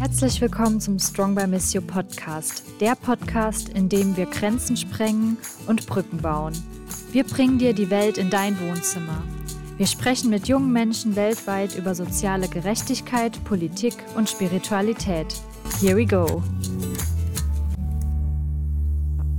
Herzlich willkommen zum Strong by Miss You Podcast, der Podcast, in dem wir Grenzen sprengen und Brücken bauen. Wir bringen dir die Welt in dein Wohnzimmer. Wir sprechen mit jungen Menschen weltweit über soziale Gerechtigkeit, Politik und Spiritualität. Here we go.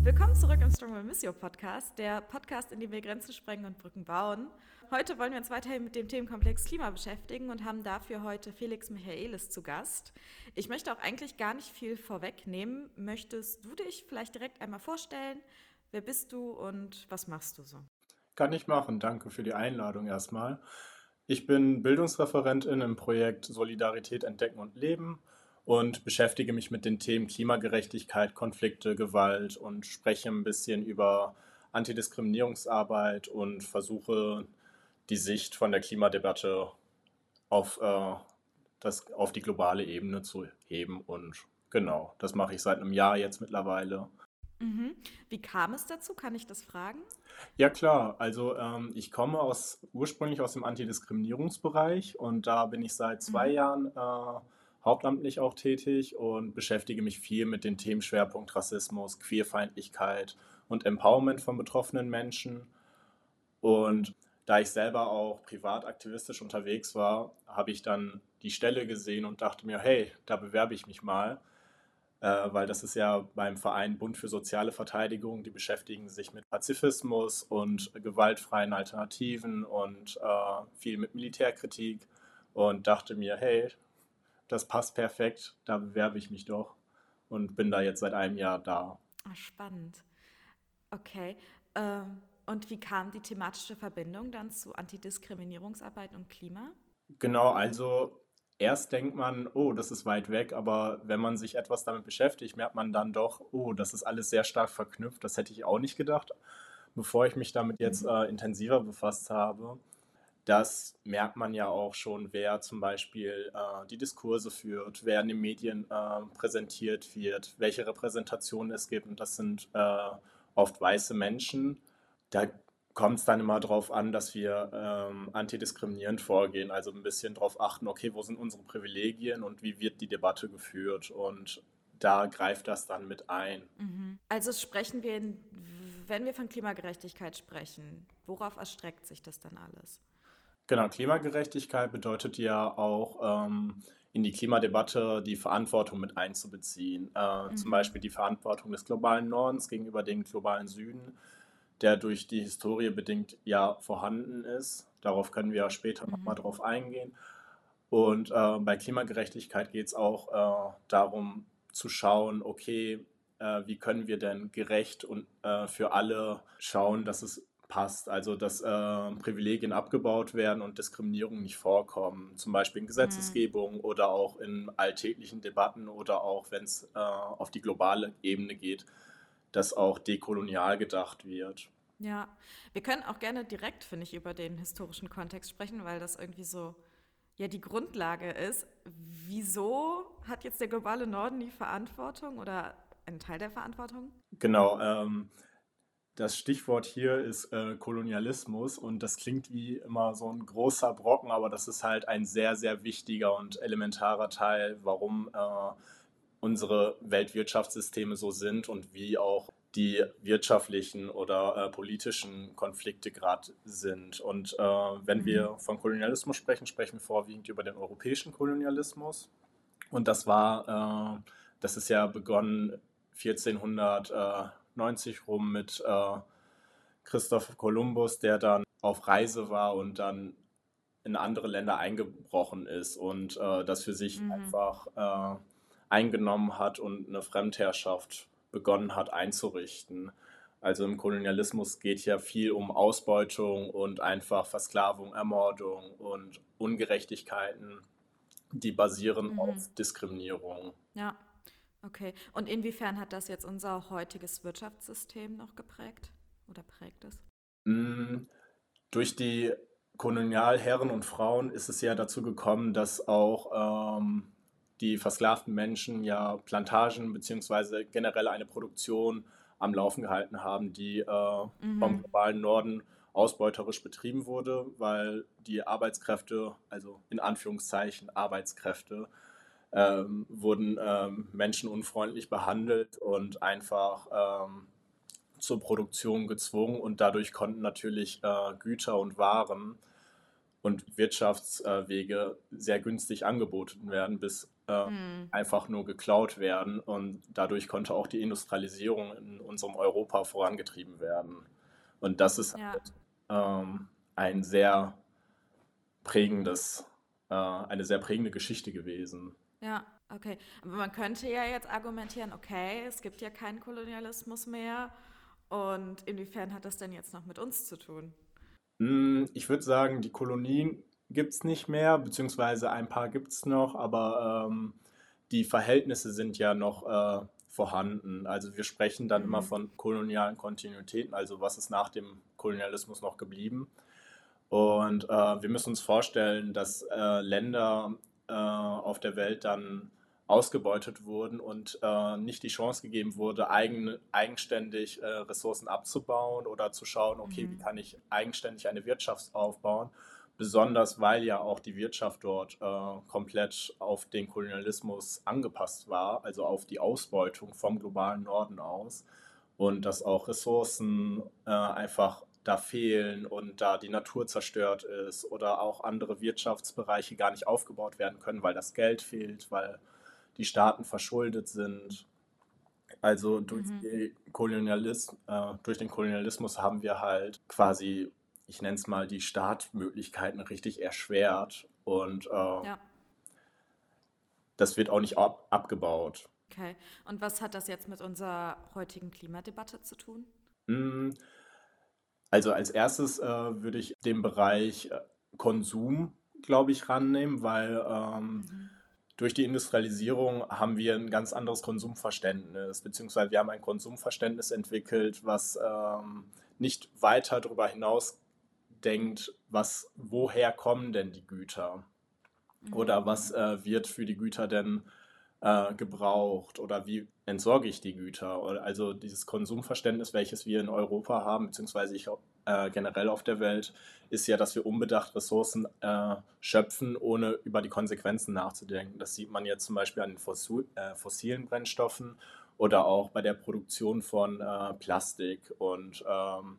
Willkommen zurück im Strong by Miss You Podcast, der Podcast, in dem wir Grenzen sprengen und Brücken bauen. Heute wollen wir uns weiterhin mit dem Themenkomplex Klima beschäftigen und haben dafür heute Felix Michaelis zu Gast. Ich möchte auch eigentlich gar nicht viel vorwegnehmen. Möchtest du dich vielleicht direkt einmal vorstellen? Wer bist du und was machst du so? Kann ich machen. Danke für die Einladung erstmal. Ich bin Bildungsreferentin im Projekt Solidarität entdecken und leben und beschäftige mich mit den Themen Klimagerechtigkeit, Konflikte, Gewalt und spreche ein bisschen über Antidiskriminierungsarbeit und versuche die Sicht von der Klimadebatte auf, äh, das, auf die globale Ebene zu heben. Und genau, das mache ich seit einem Jahr jetzt mittlerweile. Mhm. Wie kam es dazu? Kann ich das fragen? Ja klar, also ähm, ich komme aus, ursprünglich aus dem Antidiskriminierungsbereich und da bin ich seit zwei mhm. Jahren äh, hauptamtlich auch tätig und beschäftige mich viel mit den Themenschwerpunkt Rassismus, Queerfeindlichkeit und Empowerment von betroffenen Menschen. Und da ich selber auch privat aktivistisch unterwegs war, habe ich dann die Stelle gesehen und dachte mir, hey, da bewerbe ich mich mal, äh, weil das ist ja beim Verein Bund für soziale Verteidigung, die beschäftigen sich mit Pazifismus und gewaltfreien Alternativen und äh, viel mit Militärkritik und dachte mir, hey, das passt perfekt, da bewerbe ich mich doch und bin da jetzt seit einem Jahr da. Ah, spannend. Okay. Ähm und wie kam die thematische Verbindung dann zu Antidiskriminierungsarbeit und Klima? Genau, also erst denkt man, oh, das ist weit weg, aber wenn man sich etwas damit beschäftigt, merkt man dann doch, oh, das ist alles sehr stark verknüpft. Das hätte ich auch nicht gedacht, bevor ich mich damit jetzt mhm. äh, intensiver befasst habe. Das merkt man ja auch schon, wer zum Beispiel äh, die Diskurse führt, wer in den Medien äh, präsentiert wird, welche Repräsentationen es gibt. Und das sind äh, oft weiße Menschen da kommt es dann immer darauf an, dass wir ähm, antidiskriminierend vorgehen, also ein bisschen darauf achten, okay, wo sind unsere Privilegien und wie wird die Debatte geführt und da greift das dann mit ein. Mhm. Also sprechen wir, wenn wir von Klimagerechtigkeit sprechen, worauf erstreckt sich das dann alles? Genau, Klimagerechtigkeit bedeutet ja auch ähm, in die Klimadebatte die Verantwortung mit einzubeziehen. Äh, mhm. Zum Beispiel die Verantwortung des globalen Nordens gegenüber dem globalen Süden der durch die Historie bedingt ja vorhanden ist. Darauf können wir ja später mhm. nochmal drauf eingehen. Und äh, bei Klimagerechtigkeit geht es auch äh, darum zu schauen, okay, äh, wie können wir denn gerecht und äh, für alle schauen, dass es passt, also dass äh, Privilegien abgebaut werden und Diskriminierung nicht vorkommen, zum Beispiel in Gesetzesgebung mhm. oder auch in alltäglichen Debatten oder auch wenn es äh, auf die globale Ebene geht dass auch dekolonial gedacht wird. Ja, wir können auch gerne direkt, finde ich, über den historischen Kontext sprechen, weil das irgendwie so ja die Grundlage ist. Wieso hat jetzt der globale Norden die Verantwortung oder einen Teil der Verantwortung? Genau, ähm, das Stichwort hier ist äh, Kolonialismus und das klingt wie immer so ein großer Brocken, aber das ist halt ein sehr, sehr wichtiger und elementarer Teil, warum äh, unsere Weltwirtschaftssysteme so sind und wie auch die wirtschaftlichen oder äh, politischen Konflikte gerade sind. Und äh, wenn mhm. wir von Kolonialismus sprechen, sprechen wir vorwiegend über den europäischen Kolonialismus. Und das war, äh, das ist ja begonnen 1490 rum mit äh, Christoph Kolumbus, der dann auf Reise war und dann in andere Länder eingebrochen ist und äh, das für sich mhm. einfach äh, eingenommen hat und eine Fremdherrschaft begonnen hat einzurichten. Also im Kolonialismus geht ja viel um Ausbeutung und einfach Versklavung, Ermordung und Ungerechtigkeiten, die basieren mhm. auf Diskriminierung. Ja, okay. Und inwiefern hat das jetzt unser heutiges Wirtschaftssystem noch geprägt oder prägt es? Mm, durch die Kolonialherren und Frauen ist es ja dazu gekommen, dass auch ähm, die versklavten Menschen ja Plantagen beziehungsweise generell eine Produktion am Laufen gehalten haben, die äh, mhm. vom globalen Norden ausbeuterisch betrieben wurde, weil die Arbeitskräfte, also in Anführungszeichen Arbeitskräfte, ähm, wurden ähm, Menschen unfreundlich behandelt und einfach ähm, zur Produktion gezwungen und dadurch konnten natürlich äh, Güter und Waren und Wirtschaftswege sehr günstig angeboten werden, bis äh, mhm. einfach nur geklaut werden. Und dadurch konnte auch die Industrialisierung in unserem Europa vorangetrieben werden. Und das ist ja. halt, ähm, ein sehr prägendes, äh, eine sehr prägende Geschichte gewesen. Ja, okay. Aber man könnte ja jetzt argumentieren, okay, es gibt ja keinen Kolonialismus mehr. Und inwiefern hat das denn jetzt noch mit uns zu tun? Hm, ich würde sagen, die Kolonien gibt es nicht mehr, beziehungsweise ein paar gibt es noch, aber ähm, die Verhältnisse sind ja noch äh, vorhanden. Also wir sprechen dann mhm. immer von kolonialen Kontinuitäten, also was ist nach dem Kolonialismus noch geblieben. Und äh, wir müssen uns vorstellen, dass äh, Länder äh, auf der Welt dann ausgebeutet wurden und äh, nicht die Chance gegeben wurde, eigen, eigenständig äh, Ressourcen abzubauen oder zu schauen, okay, mhm. wie kann ich eigenständig eine Wirtschaft aufbauen, besonders weil ja auch die Wirtschaft dort äh, komplett auf den Kolonialismus angepasst war, also auf die Ausbeutung vom globalen Norden aus und dass auch Ressourcen äh, einfach da fehlen und da die Natur zerstört ist oder auch andere Wirtschaftsbereiche gar nicht aufgebaut werden können, weil das Geld fehlt, weil die Staaten verschuldet sind. Also durch, mhm. Äh, durch den Kolonialismus haben wir halt quasi, ich nenne es mal, die Startmöglichkeiten richtig erschwert und äh, ja. das wird auch nicht ab, abgebaut. Okay, und was hat das jetzt mit unserer heutigen Klimadebatte zu tun? Mm, also als erstes äh, würde ich den Bereich äh, Konsum, glaube ich, rannehmen, weil ähm, mhm durch die Industrialisierung haben wir ein ganz anderes Konsumverständnis, beziehungsweise wir haben ein Konsumverständnis entwickelt, was ähm, nicht weiter darüber hinaus denkt, was, woher kommen denn die Güter? Mhm. Oder was äh, wird für die Güter denn äh, gebraucht oder wie entsorge ich die Güter? Also dieses Konsumverständnis, welches wir in Europa haben, beziehungsweise ich äh, generell auf der Welt, ist ja, dass wir unbedacht Ressourcen äh, schöpfen, ohne über die Konsequenzen nachzudenken. Das sieht man jetzt zum Beispiel an den Fossil, äh, fossilen Brennstoffen oder auch bei der Produktion von äh, Plastik und ähm,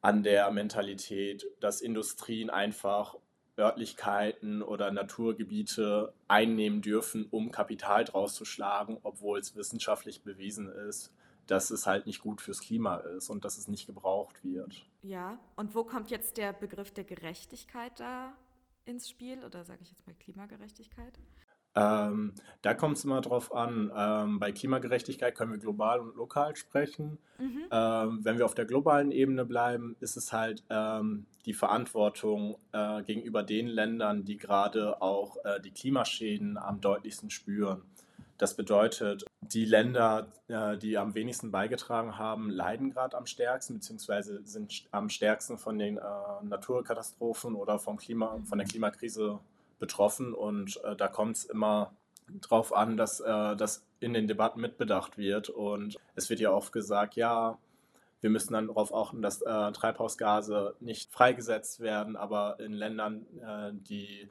an der Mentalität, dass Industrien einfach Örtlichkeiten oder Naturgebiete einnehmen dürfen, um Kapital draus zu schlagen, obwohl es wissenschaftlich bewiesen ist, dass es halt nicht gut fürs Klima ist und dass es nicht gebraucht wird. Ja, und wo kommt jetzt der Begriff der Gerechtigkeit da ins Spiel oder sage ich jetzt mal Klimagerechtigkeit? Ähm, da kommt es immer drauf an. Ähm, bei Klimagerechtigkeit können wir global und lokal sprechen. Mhm. Ähm, wenn wir auf der globalen Ebene bleiben, ist es halt ähm, die Verantwortung äh, gegenüber den Ländern, die gerade auch äh, die Klimaschäden am deutlichsten spüren. Das bedeutet, die Länder, äh, die am wenigsten beigetragen haben, leiden gerade am stärksten, beziehungsweise sind am stärksten von den äh, Naturkatastrophen oder vom Klima, von der Klimakrise betroffen. Und äh, da kommt es immer drauf an, dass das in den Debatten mitbedacht wird. Und es wird ja oft gesagt, ja, wir müssen dann darauf achten, dass Treibhausgase nicht freigesetzt werden, aber in Ländern, die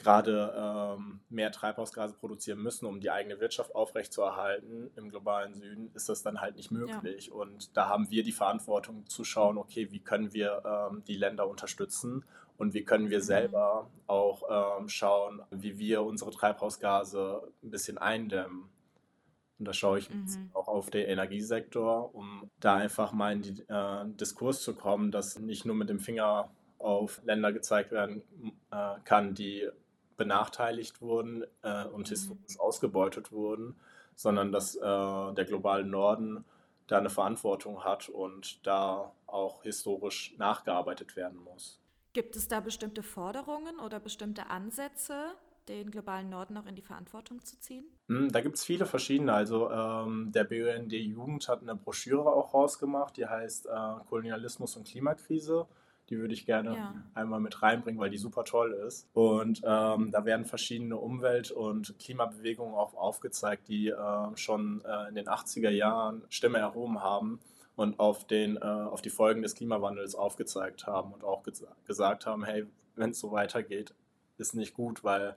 gerade ähm, mehr Treibhausgase produzieren müssen, um die eigene Wirtschaft aufrechtzuerhalten im globalen Süden, ist das dann halt nicht möglich. Ja. Und da haben wir die Verantwortung zu schauen, okay, wie können wir ähm, die Länder unterstützen und wie können wir mhm. selber auch ähm, schauen, wie wir unsere Treibhausgase ein bisschen eindämmen. Und da schaue ich mhm. auch auf den Energiesektor, um da einfach mal in den äh, Diskurs zu kommen, dass nicht nur mit dem Finger auf Länder gezeigt werden äh, kann, die benachteiligt wurden äh, und mhm. historisch ausgebeutet wurden, sondern dass äh, der globale Norden da eine Verantwortung hat und da auch historisch nachgearbeitet werden muss. Gibt es da bestimmte Forderungen oder bestimmte Ansätze, den globalen Norden auch in die Verantwortung zu ziehen? Hm, da gibt es viele verschiedene. Also ähm, der BUND Jugend hat eine Broschüre auch rausgemacht, die heißt äh, Kolonialismus und Klimakrise. Die würde ich gerne ja. einmal mit reinbringen, weil die super toll ist. Und ähm, da werden verschiedene Umwelt- und Klimabewegungen auch aufgezeigt, die äh, schon äh, in den 80er Jahren Stimme erhoben haben und auf, den, äh, auf die Folgen des Klimawandels aufgezeigt haben und auch ges gesagt haben, hey, wenn es so weitergeht, ist nicht gut, weil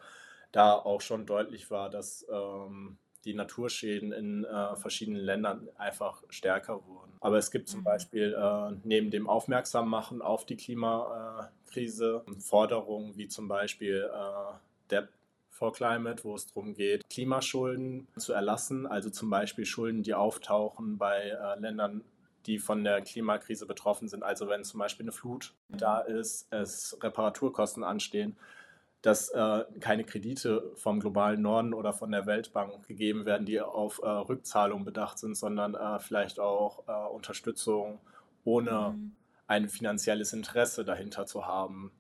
da auch schon deutlich war, dass ähm, die Naturschäden in äh, verschiedenen Ländern einfach stärker wurden. Aber es gibt zum mhm. Beispiel äh, neben dem Aufmerksammachen auf die Klimakrise Forderungen wie zum Beispiel äh, Debt for Climate, wo es darum geht, Klimaschulden zu erlassen, also zum Beispiel Schulden, die auftauchen bei äh, Ländern, die von der Klimakrise betroffen sind. Also wenn zum Beispiel eine Flut mhm. da ist, es Reparaturkosten anstehen, dass äh, keine Kredite vom globalen Norden oder von der Weltbank gegeben werden, die auf äh, Rückzahlung bedacht sind, sondern äh, vielleicht auch äh, Unterstützung ohne mhm. ein finanzielles Interesse dahinter zu haben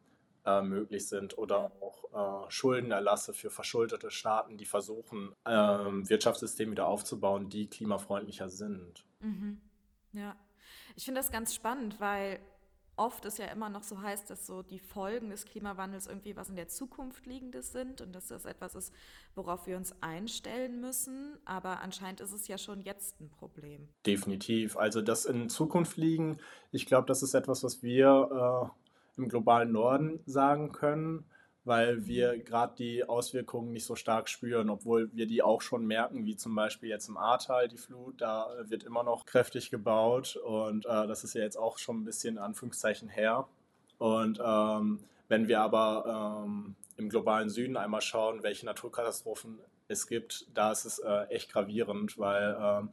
äh, möglich sind oder auch äh, Schuldenerlasse für verschuldete Staaten, die versuchen, ähm, Wirtschaftssysteme wieder aufzubauen, die klimafreundlicher sind. Mhm. Ja, ich finde das ganz spannend, weil oft es ja immer noch so heißt, dass so die Folgen des Klimawandels irgendwie was in der Zukunft liegendes sind und dass das etwas ist, worauf wir uns einstellen müssen. Aber anscheinend ist es ja schon jetzt ein Problem. Definitiv. Also das in Zukunft liegen, ich glaube, das ist etwas, was wir äh, im globalen Norden sagen können weil wir gerade die Auswirkungen nicht so stark spüren, obwohl wir die auch schon merken, wie zum Beispiel jetzt im Ahrtal die Flut, da wird immer noch kräftig gebaut und äh, das ist ja jetzt auch schon ein bisschen Anführungszeichen her. Und ähm, wenn wir aber ähm, im globalen Süden einmal schauen, welche Naturkatastrophen es gibt, da ist es äh, echt gravierend, weil äh,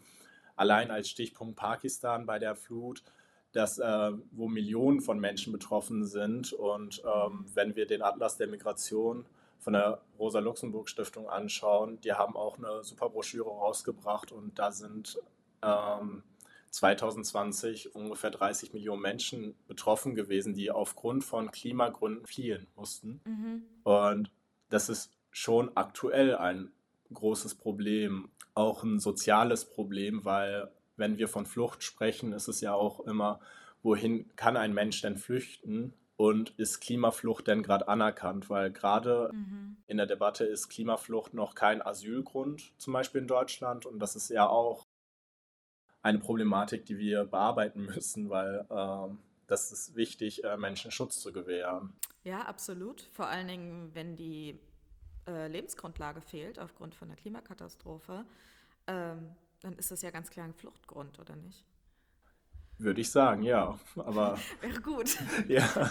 allein als Stichpunkt Pakistan bei der Flut dass, äh, wo Millionen von Menschen betroffen sind. Und ähm, wenn wir den Atlas der Migration von der Rosa-Luxemburg-Stiftung anschauen, die haben auch eine super Broschüre rausgebracht und da sind ähm, 2020 ungefähr 30 Millionen Menschen betroffen gewesen, die aufgrund von Klimagründen fliehen mussten. Mhm. Und das ist schon aktuell ein großes Problem, auch ein soziales Problem, weil wenn wir von Flucht sprechen, ist es ja auch immer, wohin kann ein Mensch denn flüchten? Und ist Klimaflucht denn gerade anerkannt? Weil gerade mhm. in der Debatte ist Klimaflucht noch kein Asylgrund, zum Beispiel in Deutschland. Und das ist ja auch eine Problematik, die wir bearbeiten müssen, weil äh, das ist wichtig, äh, Menschen Schutz zu gewähren. Ja, absolut. Vor allen Dingen, wenn die äh, Lebensgrundlage fehlt aufgrund von der Klimakatastrophe. Ähm, dann ist das ja ganz klar ein Fluchtgrund, oder nicht? Würde ich sagen, ja. Aber. Wäre gut. ja.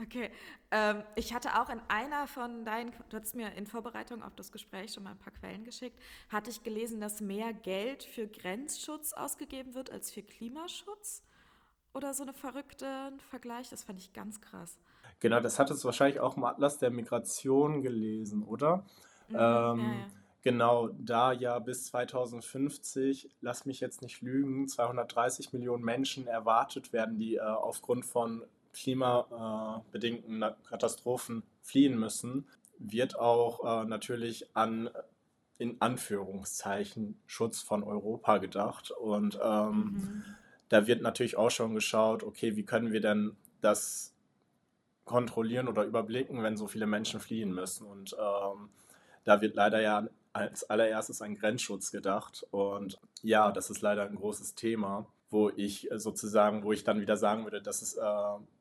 Okay. Ähm, ich hatte auch in einer von deinen, du hast mir in Vorbereitung auf das Gespräch schon mal ein paar Quellen geschickt, hatte ich gelesen, dass mehr Geld für Grenzschutz ausgegeben wird als für Klimaschutz. Oder so eine verrückte Vergleich, das fand ich ganz krass. Genau, das hattest du wahrscheinlich auch im Atlas der Migration gelesen, oder? Mhm, ähm, ja, ja Genau, da ja bis 2050, lass mich jetzt nicht lügen, 230 Millionen Menschen erwartet werden, die äh, aufgrund von klimabedingten Katastrophen fliehen müssen, wird auch äh, natürlich an in Anführungszeichen Schutz von Europa gedacht. Und ähm, mhm. da wird natürlich auch schon geschaut, okay, wie können wir denn das kontrollieren oder überblicken, wenn so viele Menschen fliehen müssen. Und ähm, da wird leider ja als allererstes an Grenzschutz gedacht. Und ja, das ist leider ein großes Thema, wo ich sozusagen, wo ich dann wieder sagen würde, das ist äh,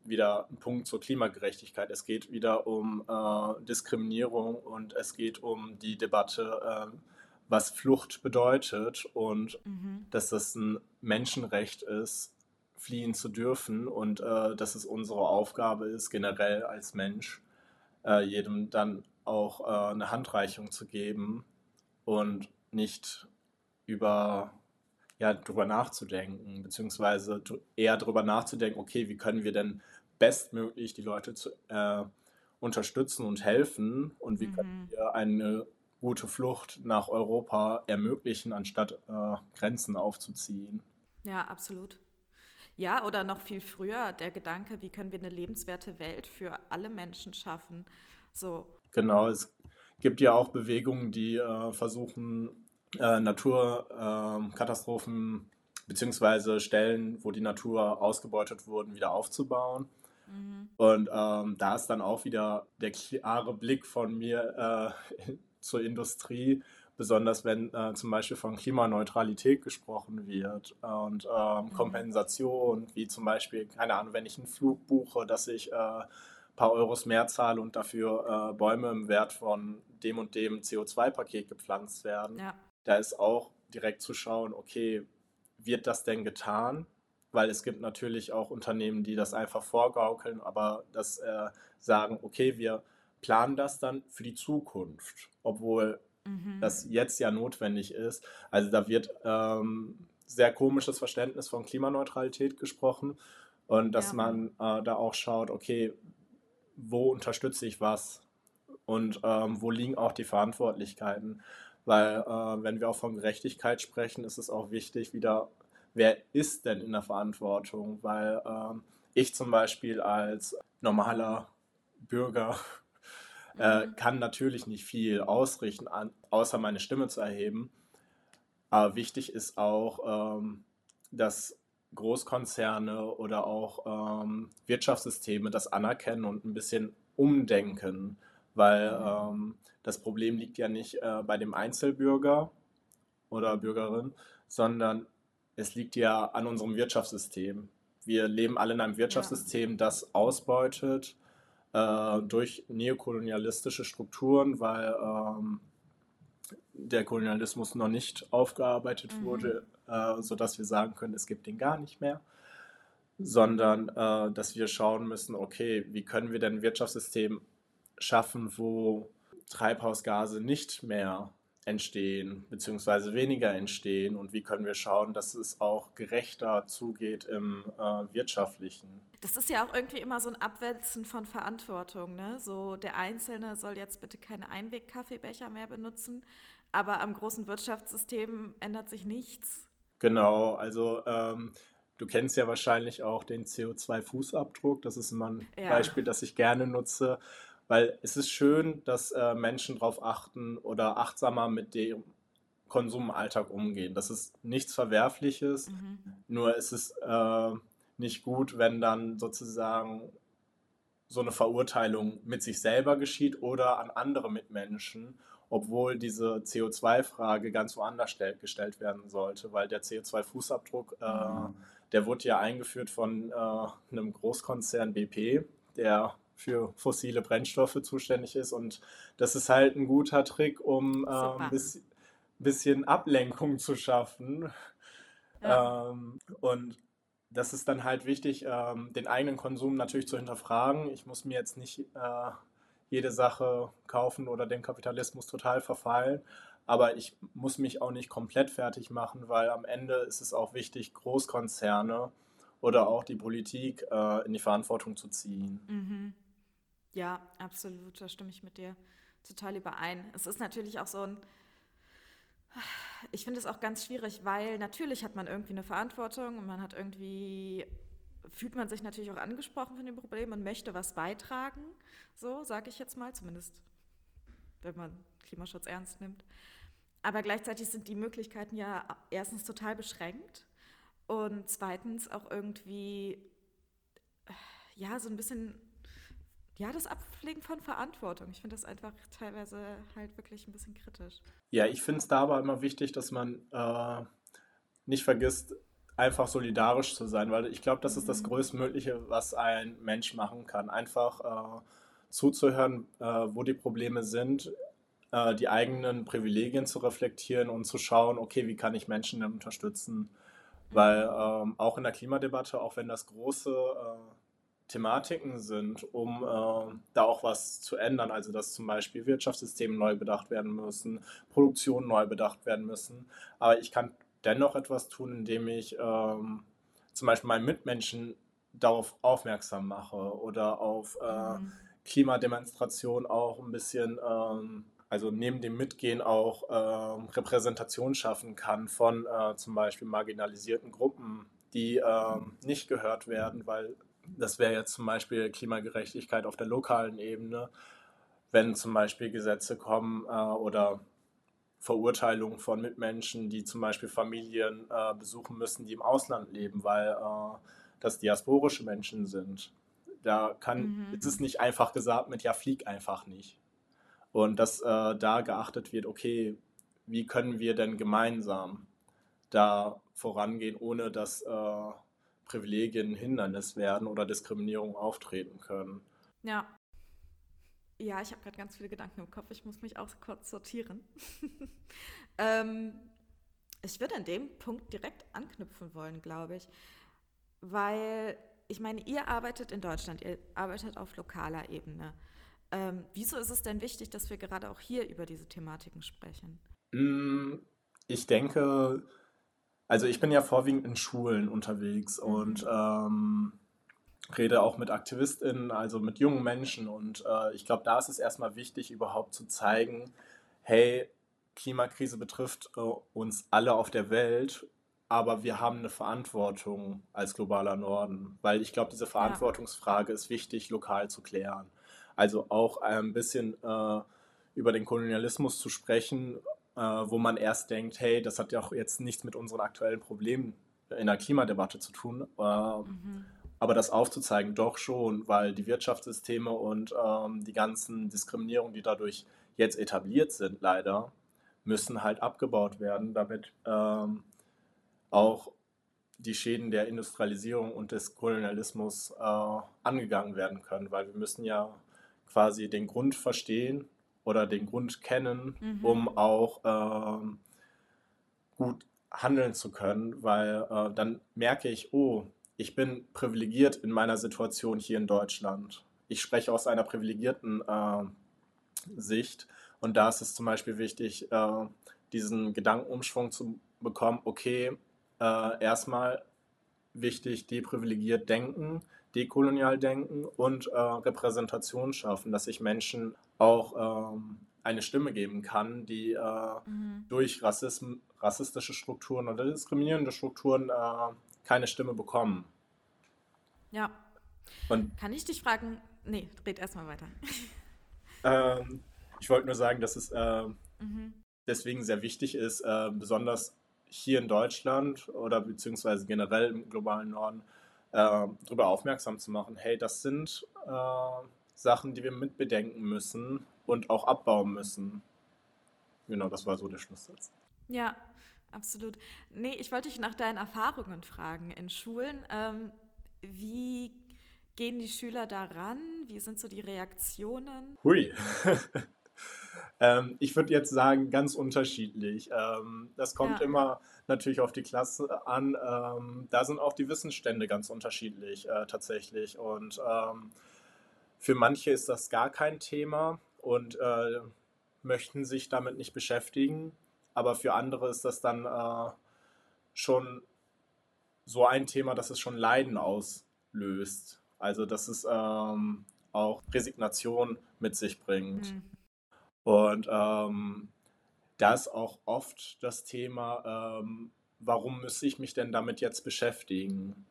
wieder ein Punkt zur Klimagerechtigkeit. Es geht wieder um äh, Diskriminierung und es geht um die Debatte, äh, was Flucht bedeutet und mhm. dass das ein Menschenrecht ist, fliehen zu dürfen und äh, dass es unsere Aufgabe ist, generell als Mensch, äh, jedem dann auch äh, eine Handreichung zu geben, und nicht über ja, drüber nachzudenken, beziehungsweise eher darüber nachzudenken, okay, wie können wir denn bestmöglich die Leute zu, äh, unterstützen und helfen und wie mhm. können wir eine gute Flucht nach Europa ermöglichen, anstatt äh, Grenzen aufzuziehen. Ja, absolut. Ja, oder noch viel früher der Gedanke, wie können wir eine lebenswerte Welt für alle Menschen schaffen. So. Genau, es gibt ja auch Bewegungen, die äh, versuchen, äh, Naturkatastrophen äh, beziehungsweise Stellen, wo die Natur ausgebeutet wurden, wieder aufzubauen. Mhm. Und ähm, da ist dann auch wieder der klare Blick von mir äh, zur Industrie, besonders wenn äh, zum Beispiel von Klimaneutralität gesprochen wird und ähm, mhm. Kompensation, wie zum Beispiel, keine Ahnung, wenn ich einen Flug buche, dass ich äh, paar Euros mehr zahle und dafür äh, Bäume im Wert von dem und dem CO2-Paket gepflanzt werden. Ja. Da ist auch direkt zu schauen, okay, wird das denn getan? Weil es gibt natürlich auch Unternehmen, die das einfach vorgaukeln, aber das äh, sagen, okay, wir planen das dann für die Zukunft, obwohl mhm. das jetzt ja notwendig ist. Also da wird ähm, sehr komisches Verständnis von Klimaneutralität gesprochen und dass ja. man äh, da auch schaut, okay, wo unterstütze ich was und ähm, wo liegen auch die Verantwortlichkeiten. Weil äh, wenn wir auch von Gerechtigkeit sprechen, ist es auch wichtig, wieder, wer ist denn in der Verantwortung? Weil ähm, ich zum Beispiel als normaler Bürger äh, mhm. kann natürlich nicht viel ausrichten, an, außer meine Stimme zu erheben. Aber wichtig ist auch, ähm, dass Großkonzerne oder auch ähm, Wirtschaftssysteme das anerkennen und ein bisschen umdenken, weil mhm. ähm, das Problem liegt ja nicht äh, bei dem Einzelbürger oder Bürgerin, sondern es liegt ja an unserem Wirtschaftssystem. Wir leben alle in einem Wirtschaftssystem, das ausbeutet äh, durch neokolonialistische Strukturen, weil ähm, der Kolonialismus noch nicht aufgearbeitet mhm. wurde, äh, sodass wir sagen können, es gibt den gar nicht mehr, sondern äh, dass wir schauen müssen, okay, wie können wir denn ein Wirtschaftssystem schaffen, wo Treibhausgase nicht mehr entstehen, beziehungsweise weniger entstehen und wie können wir schauen, dass es auch gerechter zugeht im äh, wirtschaftlichen. Das ist ja auch irgendwie immer so ein Abwälzen von Verantwortung. Ne? So der Einzelne soll jetzt bitte keine Einweg-Kaffeebecher mehr benutzen, aber am großen Wirtschaftssystem ändert sich nichts. Genau, also ähm, du kennst ja wahrscheinlich auch den CO2-Fußabdruck. Das ist immer ein ja. Beispiel, das ich gerne nutze, weil es ist schön, dass äh, Menschen darauf achten oder achtsamer mit dem Konsum im Alltag umgehen. Das ist nichts Verwerfliches, mhm. nur es ist äh, nicht gut, wenn dann sozusagen so eine Verurteilung mit sich selber geschieht oder an andere Mitmenschen obwohl diese CO2-Frage ganz woanders gestellt werden sollte, weil der CO2-Fußabdruck, äh, mhm. der wurde ja eingeführt von äh, einem Großkonzern BP, der für fossile Brennstoffe zuständig ist und das ist halt ein guter Trick, um äh, ein bisschen, bisschen Ablenkung zu schaffen. Ja. Ähm, und das ist dann halt wichtig, ähm, den eigenen Konsum natürlich zu hinterfragen. Ich muss mir jetzt nicht äh, jede Sache kaufen oder dem Kapitalismus total verfallen. Aber ich muss mich auch nicht komplett fertig machen, weil am Ende ist es auch wichtig, Großkonzerne oder auch die Politik äh, in die Verantwortung zu ziehen. Mhm. Ja, absolut, da stimme ich mit dir total überein. Es ist natürlich auch so ein, ich finde es auch ganz schwierig, weil natürlich hat man irgendwie eine Verantwortung und man hat irgendwie fühlt man sich natürlich auch angesprochen von dem Problem und möchte was beitragen. So sage ich jetzt mal, zumindest wenn man Klimaschutz ernst nimmt. Aber gleichzeitig sind die Möglichkeiten ja erstens total beschränkt und zweitens auch irgendwie ja so ein bisschen ja das Abpflegen von Verantwortung. Ich finde das einfach teilweise halt wirklich ein bisschen kritisch. Ja, ich finde es da aber immer wichtig, dass man äh, nicht vergisst, einfach solidarisch zu sein, weil ich glaube, das ist das mhm. Größtmögliche, was ein Mensch machen kann. Einfach äh, zuzuhören, äh, wo die Probleme sind, äh, die eigenen Privilegien zu reflektieren und zu schauen, okay, wie kann ich Menschen unterstützen? Weil ähm, auch in der Klimadebatte, auch wenn das große äh, Thematiken sind, um äh, da auch was zu ändern, also dass zum Beispiel Wirtschaftssysteme neu bedacht werden müssen, Produktionen neu bedacht werden müssen, aber ich kann dennoch etwas tun, indem ich ähm, zum Beispiel meinen Mitmenschen darauf aufmerksam mache oder auf äh, mhm. Klimademonstration auch ein bisschen, ähm, also neben dem Mitgehen auch ähm, Repräsentation schaffen kann von äh, zum Beispiel marginalisierten Gruppen, die ähm, nicht gehört werden, weil das wäre jetzt zum Beispiel Klimagerechtigkeit auf der lokalen Ebene, wenn zum Beispiel Gesetze kommen äh, oder Verurteilung von Mitmenschen, die zum Beispiel Familien äh, besuchen müssen, die im Ausland leben, weil äh, das diasporische Menschen sind. Da kann, mhm. es ist nicht einfach gesagt mit, ja, flieg einfach nicht. Und dass äh, da geachtet wird, okay, wie können wir denn gemeinsam da vorangehen, ohne dass äh, Privilegien Hindernis werden oder Diskriminierung auftreten können. Ja. Ja, ich habe gerade ganz viele Gedanken im Kopf. Ich muss mich auch kurz sortieren. ähm, ich würde an dem Punkt direkt anknüpfen wollen, glaube ich. Weil, ich meine, ihr arbeitet in Deutschland, ihr arbeitet auf lokaler Ebene. Ähm, wieso ist es denn wichtig, dass wir gerade auch hier über diese Thematiken sprechen? Mm, ich denke, also ich bin ja vorwiegend in Schulen unterwegs mhm. und ähm, rede auch mit AktivistInnen, also mit jungen Menschen. Und äh, ich glaube, da ist es erstmal wichtig, überhaupt zu zeigen, hey, Klimakrise betrifft äh, uns alle auf der Welt, aber wir haben eine Verantwortung als globaler Norden, weil ich glaube, diese Verantwortungsfrage ist wichtig, lokal zu klären. Also auch ein bisschen äh, über den Kolonialismus zu sprechen, äh, wo man erst denkt, hey, das hat ja auch jetzt nichts mit unseren aktuellen Problemen in der Klimadebatte zu tun. Äh, mhm. Aber das aufzuzeigen, doch schon, weil die Wirtschaftssysteme und ähm, die ganzen Diskriminierungen, die dadurch jetzt etabliert sind, leider, müssen halt abgebaut werden, damit ähm, auch die Schäden der Industrialisierung und des Kolonialismus äh, angegangen werden können, weil wir müssen ja quasi den Grund verstehen oder den Grund kennen, mhm. um auch ähm, gut handeln zu können, weil äh, dann merke ich, oh, ich bin privilegiert in meiner Situation hier in Deutschland. Ich spreche aus einer privilegierten äh, Sicht und da ist es zum Beispiel wichtig, äh, diesen Gedankenumschwung zu bekommen, okay, äh, erstmal wichtig, deprivilegiert denken, dekolonial denken und äh, Repräsentation schaffen, dass ich Menschen auch ähm, eine Stimme geben kann, die äh, mhm. durch Rassism, rassistische Strukturen oder diskriminierende Strukturen äh, keine Stimme bekommen. Ja. Und kann ich dich fragen? Nee, red erstmal weiter. Ähm, ich wollte nur sagen, dass es äh, mhm. deswegen sehr wichtig ist, äh, besonders hier in Deutschland oder beziehungsweise generell im globalen Norden, äh, darüber aufmerksam zu machen, hey, das sind äh, Sachen, die wir mitbedenken müssen und auch abbauen müssen. Genau, das war so der Schlusssatz. Ja, absolut. Nee, ich wollte dich nach deinen Erfahrungen fragen in Schulen. Ähm, wie gehen die Schüler daran? Wie sind so die Reaktionen? Hui. ähm, ich würde jetzt sagen, ganz unterschiedlich. Ähm, das kommt ja. immer natürlich auf die Klasse an. Ähm, da sind auch die Wissensstände ganz unterschiedlich äh, tatsächlich. Und ähm, für manche ist das gar kein Thema und äh, möchten sich damit nicht beschäftigen. Aber für andere ist das dann äh, schon so ein Thema, dass es schon Leiden auslöst. Also dass es ähm, auch Resignation mit sich bringt. Mhm. Und ähm, da ist auch oft das Thema, ähm, warum müsste ich mich denn damit jetzt beschäftigen?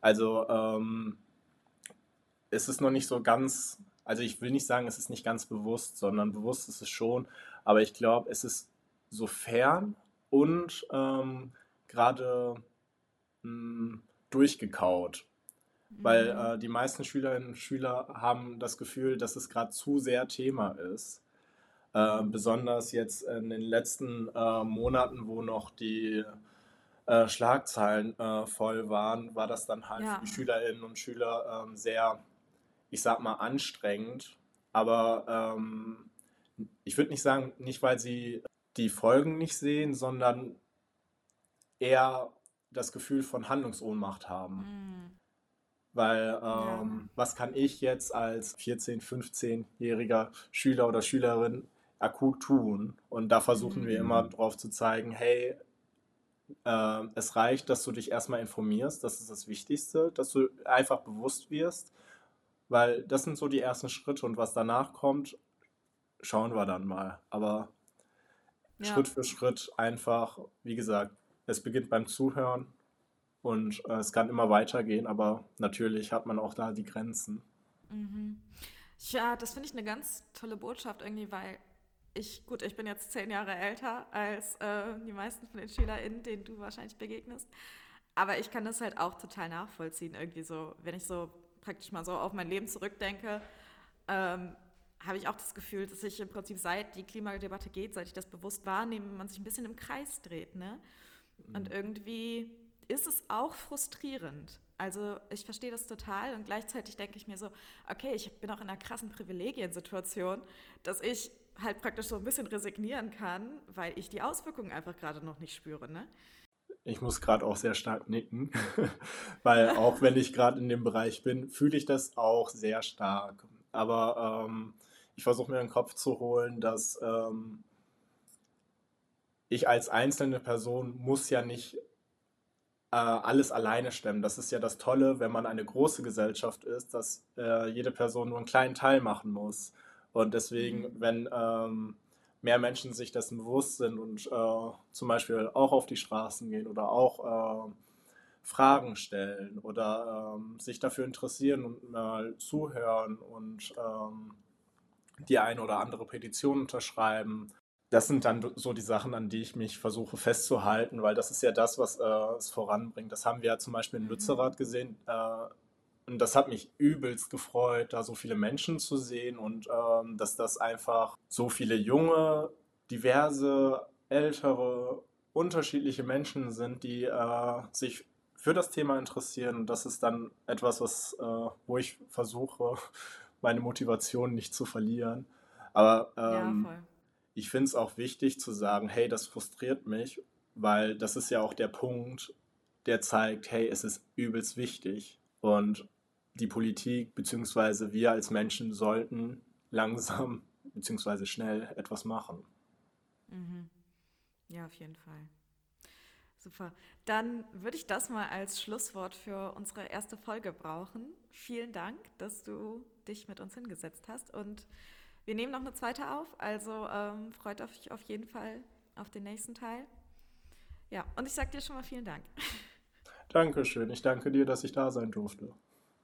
Also ähm, es ist noch nicht so ganz, also ich will nicht sagen, es ist nicht ganz bewusst, sondern bewusst ist es schon, aber ich glaube, es ist so fern und ähm, gerade hm, durchgekaut. Mhm. Weil äh, die meisten Schülerinnen und Schüler haben das Gefühl, dass es gerade zu sehr Thema ist. Äh, besonders jetzt in den letzten äh, Monaten, wo noch die äh, Schlagzeilen äh, voll waren, war das dann halt ja. für die Schülerinnen und Schüler ähm, sehr ich sag mal, anstrengend. Aber ähm, ich würde nicht sagen, nicht weil sie die Folgen nicht sehen, sondern eher das Gefühl von Handlungsohnmacht haben. Mhm. Weil ähm, ja. was kann ich jetzt als 14-, 15-jähriger Schüler oder Schülerin akut tun? Und da versuchen mhm. wir immer drauf zu zeigen, hey, äh, es reicht, dass du dich erstmal informierst, das ist das Wichtigste, dass du einfach bewusst wirst weil das sind so die ersten Schritte und was danach kommt, schauen wir dann mal. Aber ja. Schritt für Schritt einfach, wie gesagt, es beginnt beim Zuhören und äh, es kann immer weitergehen, aber natürlich hat man auch da die Grenzen. Mhm. Ja, das finde ich eine ganz tolle Botschaft irgendwie, weil ich, gut, ich bin jetzt zehn Jahre älter als äh, die meisten von den SchülerInnen, denen du wahrscheinlich begegnest. Aber ich kann das halt auch total nachvollziehen, irgendwie so, wenn ich so praktisch mal so auf mein Leben zurückdenke, ähm, habe ich auch das Gefühl, dass ich im Prinzip seit die Klimadebatte geht, seit ich das bewusst wahrnehme, man sich ein bisschen im Kreis dreht. Ne? Und mhm. irgendwie ist es auch frustrierend. Also ich verstehe das total und gleichzeitig denke ich mir so, okay, ich bin auch in einer krassen Privilegiensituation, dass ich halt praktisch so ein bisschen resignieren kann, weil ich die Auswirkungen einfach gerade noch nicht spüre. Ne? Ich muss gerade auch sehr stark nicken, weil auch wenn ich gerade in dem Bereich bin, fühle ich das auch sehr stark. Aber ähm, ich versuche mir den Kopf zu holen, dass ähm, ich als einzelne Person muss ja nicht äh, alles alleine stemmen. Das ist ja das Tolle, wenn man eine große Gesellschaft ist, dass äh, jede Person nur einen kleinen Teil machen muss. Und deswegen, mhm. wenn ähm, mehr Menschen sich dessen bewusst sind und äh, zum Beispiel auch auf die Straßen gehen oder auch äh, Fragen stellen oder ähm, sich dafür interessieren und mal zuhören und ähm, die eine oder andere Petition unterschreiben. Das sind dann so die Sachen, an die ich mich versuche festzuhalten, weil das ist ja das, was äh, es voranbringt. Das haben wir ja zum Beispiel in mhm. Lützerath gesehen. Äh, und das hat mich übelst gefreut, da so viele Menschen zu sehen und ähm, dass das einfach so viele junge, diverse, ältere, unterschiedliche Menschen sind, die äh, sich für das Thema interessieren. Und das ist dann etwas, was, äh, wo ich versuche, meine Motivation nicht zu verlieren. Aber ähm, ja, ich finde es auch wichtig zu sagen, hey, das frustriert mich, weil das ist ja auch der Punkt, der zeigt, hey, es ist übelst wichtig. Und die Politik bzw. wir als Menschen sollten langsam bzw. schnell etwas machen. Mhm. Ja, auf jeden Fall. Super. Dann würde ich das mal als Schlusswort für unsere erste Folge brauchen. Vielen Dank, dass du dich mit uns hingesetzt hast. Und wir nehmen noch eine zweite auf. Also ähm, freut euch auf jeden Fall auf den nächsten Teil. Ja, und ich sage dir schon mal vielen Dank. Dankeschön. Ich danke dir, dass ich da sein durfte.